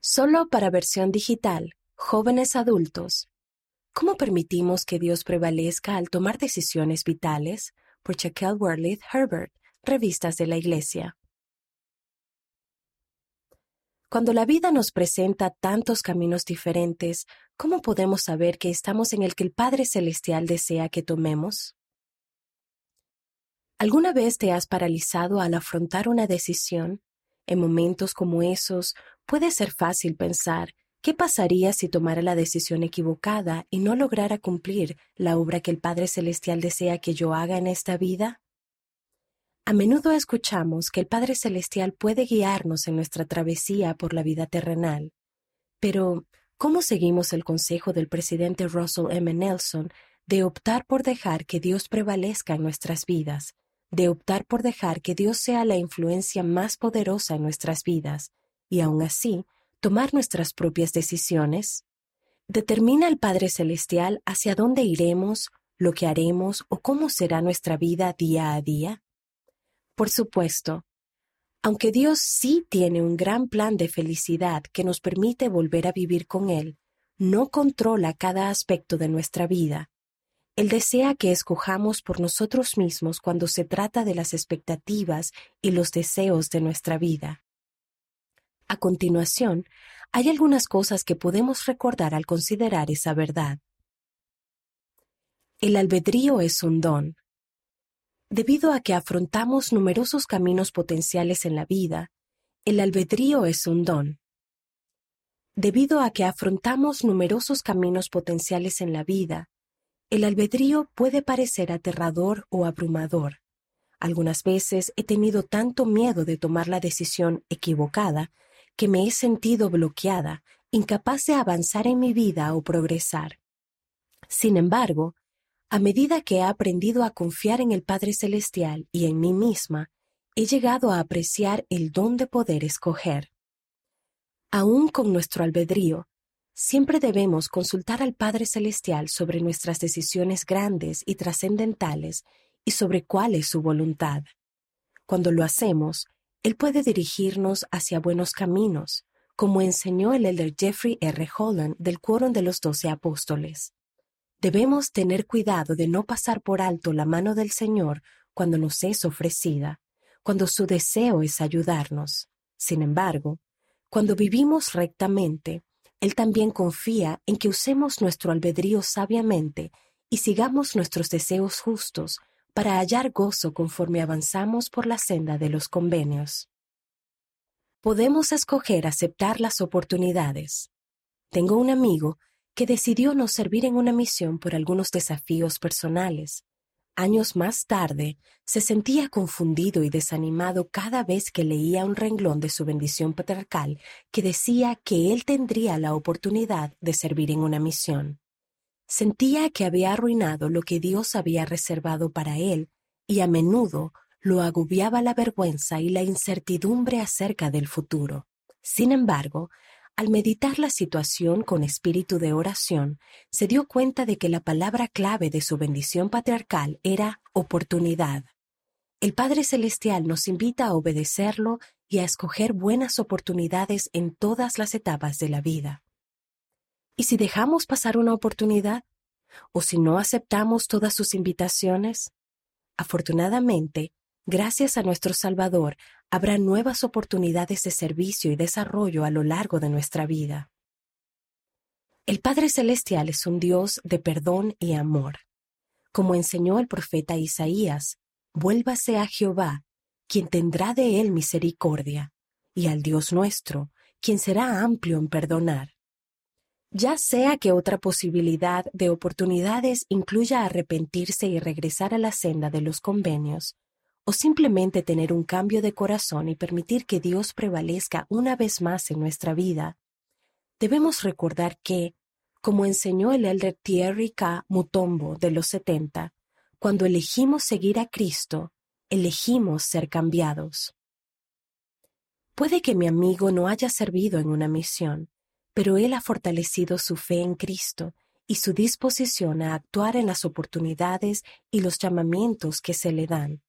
Solo para versión digital, jóvenes adultos. ¿Cómo permitimos que Dios prevalezca al tomar decisiones vitales? Por Shaquille Worley Herbert, Revistas de la Iglesia. Cuando la vida nos presenta tantos caminos diferentes, ¿cómo podemos saber que estamos en el que el Padre Celestial desea que tomemos? ¿Alguna vez te has paralizado al afrontar una decisión? En momentos como esos, puede ser fácil pensar, ¿qué pasaría si tomara la decisión equivocada y no lograra cumplir la obra que el Padre Celestial desea que yo haga en esta vida? A menudo escuchamos que el Padre Celestial puede guiarnos en nuestra travesía por la vida terrenal. Pero, ¿cómo seguimos el consejo del presidente Russell M. Nelson de optar por dejar que Dios prevalezca en nuestras vidas, de optar por dejar que Dios sea la influencia más poderosa en nuestras vidas, y aun así, tomar nuestras propias decisiones? ¿Determina el Padre Celestial hacia dónde iremos, lo que haremos o cómo será nuestra vida día a día? Por supuesto, aunque Dios sí tiene un gran plan de felicidad que nos permite volver a vivir con Él, no controla cada aspecto de nuestra vida. Él desea que escojamos por nosotros mismos cuando se trata de las expectativas y los deseos de nuestra vida. A continuación, hay algunas cosas que podemos recordar al considerar esa verdad. El albedrío es un don, Debido a que afrontamos numerosos caminos potenciales en la vida, el albedrío es un don. Debido a que afrontamos numerosos caminos potenciales en la vida, el albedrío puede parecer aterrador o abrumador. Algunas veces he tenido tanto miedo de tomar la decisión equivocada que me he sentido bloqueada, incapaz de avanzar en mi vida o progresar. Sin embargo, a medida que he aprendido a confiar en el Padre Celestial y en mí misma, he llegado a apreciar el don de poder escoger. Aún con nuestro albedrío, siempre debemos consultar al Padre Celestial sobre nuestras decisiones grandes y trascendentales y sobre cuál es su voluntad. Cuando lo hacemos, Él puede dirigirnos hacia buenos caminos, como enseñó el elder Jeffrey R. Holland del Quórum de los Doce Apóstoles. Debemos tener cuidado de no pasar por alto la mano del Señor cuando nos es ofrecida, cuando su deseo es ayudarnos. Sin embargo, cuando vivimos rectamente, Él también confía en que usemos nuestro albedrío sabiamente y sigamos nuestros deseos justos para hallar gozo conforme avanzamos por la senda de los convenios. Podemos escoger aceptar las oportunidades. Tengo un amigo que decidió no servir en una misión por algunos desafíos personales. Años más tarde, se sentía confundido y desanimado cada vez que leía un renglón de su bendición patriarcal que decía que él tendría la oportunidad de servir en una misión. Sentía que había arruinado lo que Dios había reservado para él y a menudo lo agobiaba la vergüenza y la incertidumbre acerca del futuro. Sin embargo, al meditar la situación con espíritu de oración, se dio cuenta de que la palabra clave de su bendición patriarcal era oportunidad. El Padre Celestial nos invita a obedecerlo y a escoger buenas oportunidades en todas las etapas de la vida. ¿Y si dejamos pasar una oportunidad? ¿O si no aceptamos todas sus invitaciones? Afortunadamente, Gracias a nuestro Salvador, habrá nuevas oportunidades de servicio y desarrollo a lo largo de nuestra vida. El Padre Celestial es un Dios de perdón y amor. Como enseñó el profeta Isaías, vuélvase a Jehová, quien tendrá de él misericordia, y al Dios nuestro, quien será amplio en perdonar. Ya sea que otra posibilidad de oportunidades incluya arrepentirse y regresar a la senda de los convenios, o simplemente tener un cambio de corazón y permitir que Dios prevalezca una vez más en nuestra vida, debemos recordar que, como enseñó el elder Thierry K. Mutombo de los 70, cuando elegimos seguir a Cristo, elegimos ser cambiados. Puede que mi amigo no haya servido en una misión, pero él ha fortalecido su fe en Cristo y su disposición a actuar en las oportunidades y los llamamientos que se le dan.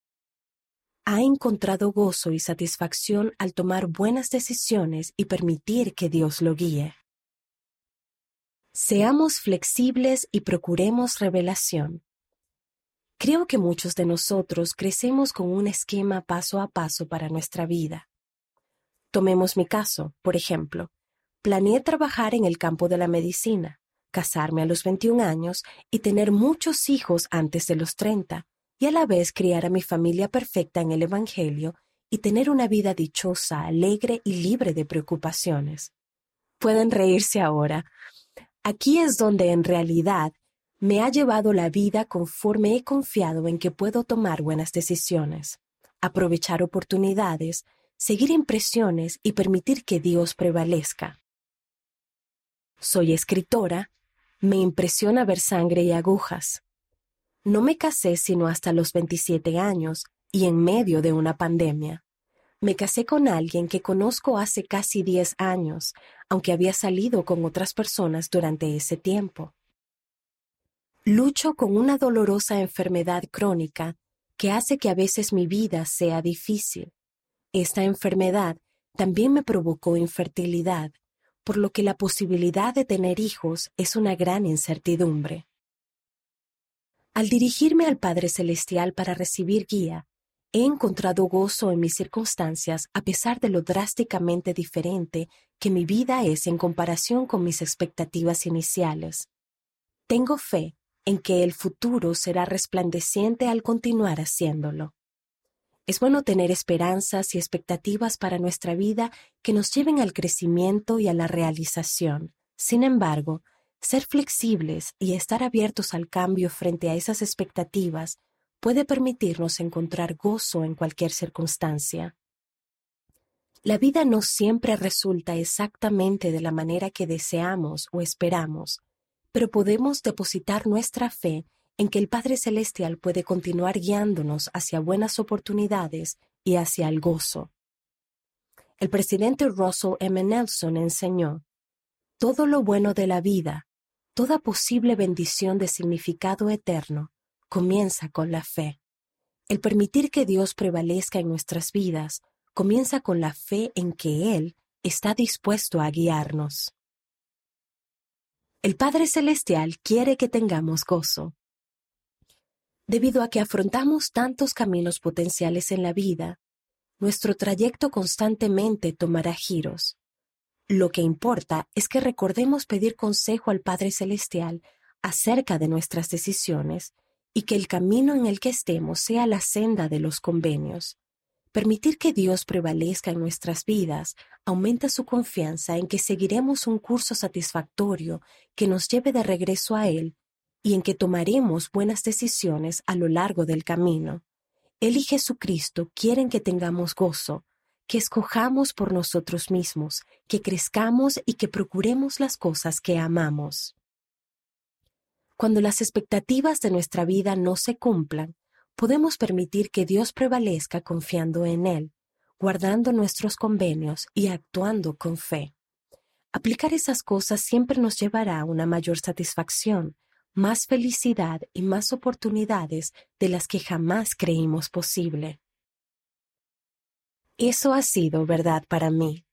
ha encontrado gozo y satisfacción al tomar buenas decisiones y permitir que Dios lo guíe. Seamos flexibles y procuremos revelación. Creo que muchos de nosotros crecemos con un esquema paso a paso para nuestra vida. Tomemos mi caso, por ejemplo. Planeé trabajar en el campo de la medicina, casarme a los 21 años y tener muchos hijos antes de los 30, y a la vez criar a mi familia perfecta en el Evangelio y tener una vida dichosa, alegre y libre de preocupaciones. Pueden reírse ahora. Aquí es donde en realidad me ha llevado la vida conforme he confiado en que puedo tomar buenas decisiones, aprovechar oportunidades, seguir impresiones y permitir que Dios prevalezca. Soy escritora, me impresiona ver sangre y agujas. No me casé sino hasta los 27 años y en medio de una pandemia. Me casé con alguien que conozco hace casi 10 años, aunque había salido con otras personas durante ese tiempo. Lucho con una dolorosa enfermedad crónica que hace que a veces mi vida sea difícil. Esta enfermedad también me provocó infertilidad por lo que la posibilidad de tener hijos es una gran incertidumbre. Al dirigirme al Padre Celestial para recibir guía, he encontrado gozo en mis circunstancias a pesar de lo drásticamente diferente que mi vida es en comparación con mis expectativas iniciales. Tengo fe en que el futuro será resplandeciente al continuar haciéndolo. Es bueno tener esperanzas y expectativas para nuestra vida que nos lleven al crecimiento y a la realización. Sin embargo, ser flexibles y estar abiertos al cambio frente a esas expectativas puede permitirnos encontrar gozo en cualquier circunstancia. La vida no siempre resulta exactamente de la manera que deseamos o esperamos, pero podemos depositar nuestra fe en que el Padre Celestial puede continuar guiándonos hacia buenas oportunidades y hacia el gozo. El presidente Russell M. Nelson enseñó, todo lo bueno de la vida, toda posible bendición de significado eterno, comienza con la fe. El permitir que Dios prevalezca en nuestras vidas comienza con la fe en que Él está dispuesto a guiarnos. El Padre Celestial quiere que tengamos gozo, Debido a que afrontamos tantos caminos potenciales en la vida, nuestro trayecto constantemente tomará giros. Lo que importa es que recordemos pedir consejo al Padre Celestial acerca de nuestras decisiones y que el camino en el que estemos sea la senda de los convenios. Permitir que Dios prevalezca en nuestras vidas aumenta su confianza en que seguiremos un curso satisfactorio que nos lleve de regreso a Él y en que tomaremos buenas decisiones a lo largo del camino. Él y Jesucristo quieren que tengamos gozo, que escojamos por nosotros mismos, que crezcamos y que procuremos las cosas que amamos. Cuando las expectativas de nuestra vida no se cumplan, podemos permitir que Dios prevalezca confiando en Él, guardando nuestros convenios y actuando con fe. Aplicar esas cosas siempre nos llevará a una mayor satisfacción, más felicidad y más oportunidades de las que jamás creímos posible. Eso ha sido verdad para mí.